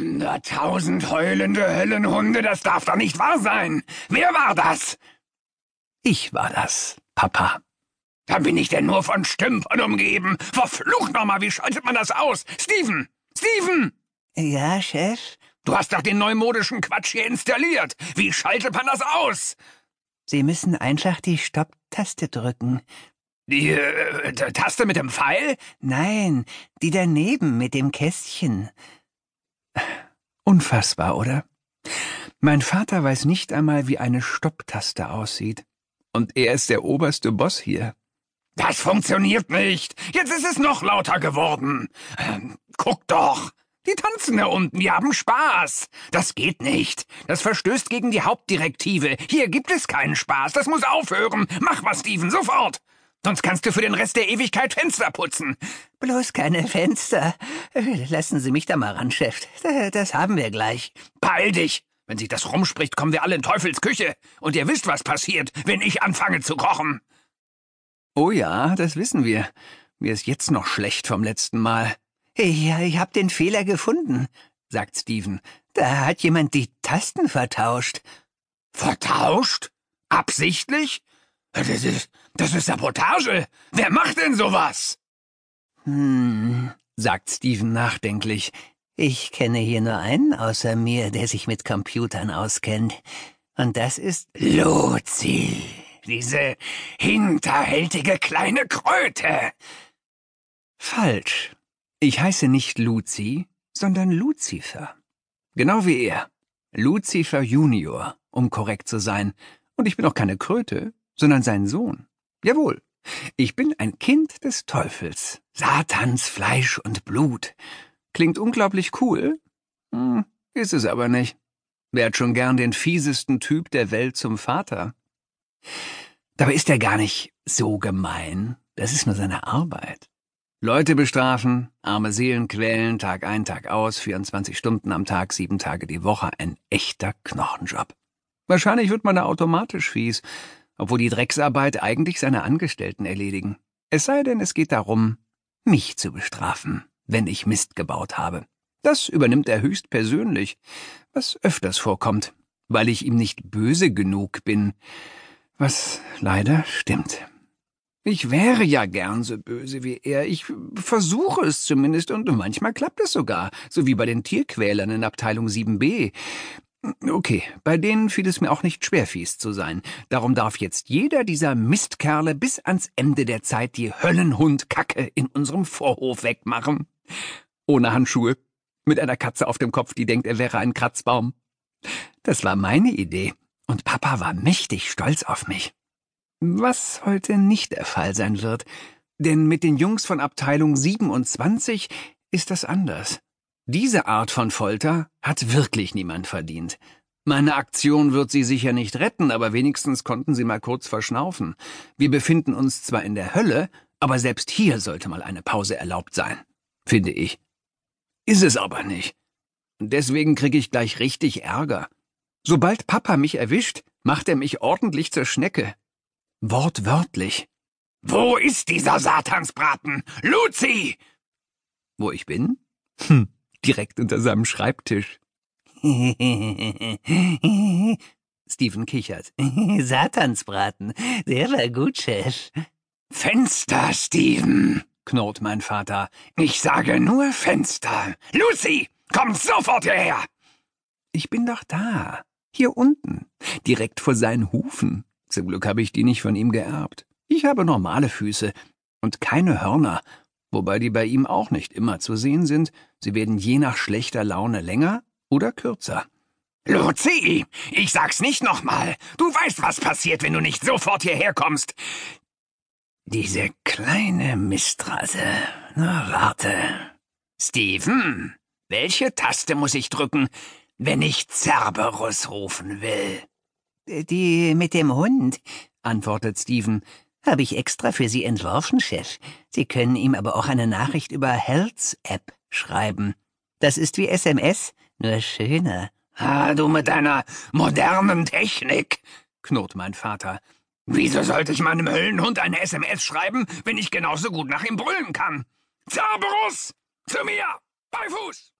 Hunderttausend heulende Höllenhunde, das darf doch nicht wahr sein. Wer war das? Ich war das, Papa. Dann bin ich denn nur von Stümpern umgeben. Verflucht nochmal, wie schaltet man das aus? Steven! Steven! Ja, Chef? Du hast doch den neumodischen Quatsch hier installiert. Wie schaltet man das aus? Sie müssen einfach die Stopptaste drücken. Die äh, Taste mit dem Pfeil? Nein, die daneben mit dem Kästchen. Unfassbar, oder? Mein Vater weiß nicht einmal, wie eine Stopptaste aussieht. Und er ist der oberste Boss hier. Das funktioniert nicht. Jetzt ist es noch lauter geworden. Ähm, guck doch. Die tanzen da unten, die haben Spaß. Das geht nicht. Das verstößt gegen die Hauptdirektive. Hier gibt es keinen Spaß. Das muss aufhören. Mach was, Steven, sofort. Sonst kannst du für den Rest der Ewigkeit Fenster putzen. Bloß keine Fenster. Lassen Sie mich da mal ran, Chef. Das haben wir gleich. Beeil dich. Wenn sich das rumspricht, kommen wir alle in Teufels Küche. Und ihr wisst, was passiert, wenn ich anfange zu kochen. Oh ja, das wissen wir. Mir ist jetzt noch schlecht vom letzten Mal. Ja, ich hab den Fehler gefunden, sagt Steven. Da hat jemand die Tasten vertauscht. Vertauscht? Absichtlich? Das ist, das ist Sabotage. Wer macht denn sowas? Hm, sagt Steven nachdenklich. Ich kenne hier nur einen außer mir, der sich mit Computern auskennt. Und das ist Luzi, diese hinterhältige kleine Kröte. Falsch. Ich heiße nicht Luzi, sondern Lucifer. Genau wie er. Lucifer Junior, um korrekt zu sein. Und ich bin auch keine Kröte, sondern sein Sohn. Jawohl, ich bin ein Kind des Teufels, Satans Fleisch und Blut. Klingt unglaublich cool, hm, ist es aber nicht. Wer hat schon gern den fiesesten Typ der Welt zum Vater? Dabei ist er gar nicht so gemein, das ist nur seine Arbeit. Leute bestrafen, arme Seelen quälen, Tag ein, Tag aus, 24 Stunden am Tag, sieben Tage die Woche, ein echter Knochenjob. Wahrscheinlich wird man da automatisch fies, obwohl die Drecksarbeit eigentlich seine Angestellten erledigen. Es sei denn, es geht darum, mich zu bestrafen, wenn ich Mist gebaut habe. Das übernimmt er höchst persönlich, was öfters vorkommt, weil ich ihm nicht böse genug bin, was leider stimmt. Ich wäre ja gern so böse wie er. Ich versuche es zumindest und manchmal klappt es sogar, so wie bei den Tierquälern in Abteilung 7b. Okay, bei denen fiel es mir auch nicht schwer, fies zu sein. Darum darf jetzt jeder dieser Mistkerle bis ans Ende der Zeit die Höllenhundkacke in unserem Vorhof wegmachen. Ohne Handschuhe, mit einer Katze auf dem Kopf, die denkt, er wäre ein Kratzbaum. Das war meine Idee, und Papa war mächtig stolz auf mich. Was heute nicht der Fall sein wird, denn mit den Jungs von Abteilung 27 ist das anders. Diese Art von Folter hat wirklich niemand verdient. Meine Aktion wird sie sicher nicht retten, aber wenigstens konnten sie mal kurz verschnaufen. Wir befinden uns zwar in der Hölle, aber selbst hier sollte mal eine Pause erlaubt sein, finde ich. Ist es aber nicht. Deswegen kriege ich gleich richtig Ärger. Sobald Papa mich erwischt, macht er mich ordentlich zur Schnecke. Wortwörtlich. Wo ist dieser Satansbraten? Luzi! Wo ich bin? Hm, direkt unter seinem Schreibtisch. Steven kichert. Satansbraten, der war gut, Chef. Fenster, Steven, knurrt mein Vater. Ich sage nur Fenster. Lucy, komm sofort hierher! Ich bin doch da. Hier unten. Direkt vor seinen Hufen. Zum Glück habe ich die nicht von ihm geerbt. Ich habe normale Füße und keine Hörner, wobei die bei ihm auch nicht immer zu sehen sind. Sie werden je nach schlechter Laune länger oder kürzer. Luzi, ich sag's nicht nochmal. Du weißt, was passiert, wenn du nicht sofort hierher kommst. Diese kleine Mistrase. Na, warte. Steven, welche Taste muss ich drücken, wenn ich Cerberus rufen will? Die mit dem Hund, antwortet Steven. Habe ich extra für Sie entworfen, Chef. Sie können ihm aber auch eine Nachricht über Health App schreiben. Das ist wie SMS, nur schöner. Ah, du mit deiner modernen Technik, knurrt mein Vater. Wieso sollte ich meinem Höllenhund eine SMS schreiben, wenn ich genauso gut nach ihm brüllen kann? Cerberus! Zu mir! Bei Fuß!